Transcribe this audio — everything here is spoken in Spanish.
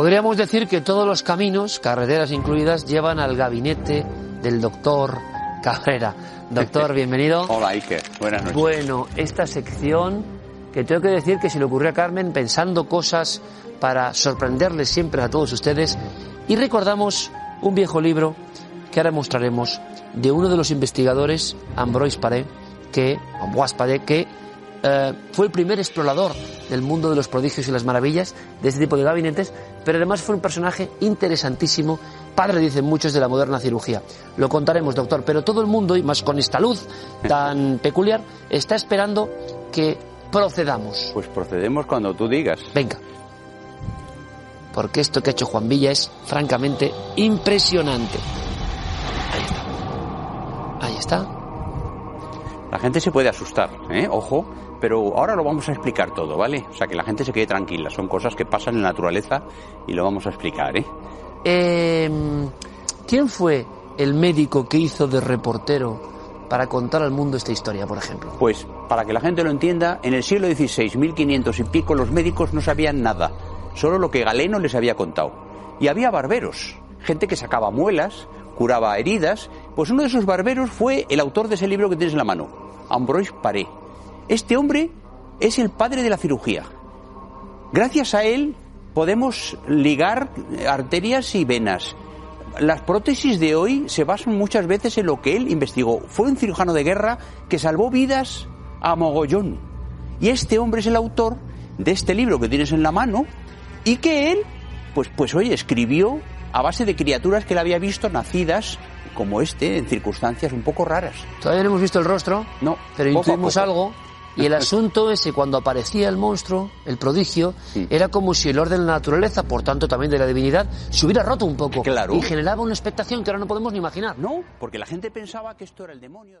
Podríamos decir que todos los caminos, carreteras incluidas, llevan al gabinete del doctor Cabrera. Doctor, bienvenido. Hola, Iker. Buenas noches. Bueno, esta sección que tengo que decir que se le ocurrió a Carmen pensando cosas para sorprenderles siempre a todos ustedes y recordamos un viejo libro que ahora mostraremos de uno de los investigadores, Ambroise Paré, que, Ambroise Paré, que eh, fue el primer explorador del mundo de los prodigios y las maravillas de este tipo de gabinetes, pero además fue un personaje interesantísimo, padre, dicen muchos, de la moderna cirugía. Lo contaremos, doctor, pero todo el mundo, y más con esta luz tan peculiar, está esperando que procedamos. Pues procedemos cuando tú digas. Venga. Porque esto que ha hecho Juan Villa es francamente impresionante. La gente se puede asustar, ¿eh? Ojo, pero ahora lo vamos a explicar todo, ¿vale? O sea, que la gente se quede tranquila. Son cosas que pasan en la naturaleza y lo vamos a explicar, ¿eh? Eh, ¿Quién fue el médico que hizo de reportero para contar al mundo esta historia, por ejemplo? Pues, para que la gente lo entienda, en el siglo XVI, 1500 y pico, los médicos no sabían nada, solo lo que Galeno les había contado. Y había barberos, gente que sacaba muelas, curaba heridas. Pues uno de esos barberos fue el autor de ese libro que tienes en la mano, Ambroise Paré. Este hombre es el padre de la cirugía. Gracias a él podemos ligar arterias y venas. Las prótesis de hoy se basan muchas veces en lo que él investigó. Fue un cirujano de guerra que salvó vidas a mogollón. Y este hombre es el autor de este libro que tienes en la mano y que él, pues, pues hoy escribió a base de criaturas que él había visto nacidas como este en circunstancias un poco raras. Todavía no hemos visto el rostro, No, pero intuimos algo. Y el asunto es que cuando aparecía el monstruo, el prodigio, Sí. era como si el orden de la naturaleza, por tanto también de la divinidad, se hubiera roto un poco. Claro. Y generaba una expectación que ahora no podemos ni imaginar. No, porque la gente pensaba que esto era el demonio.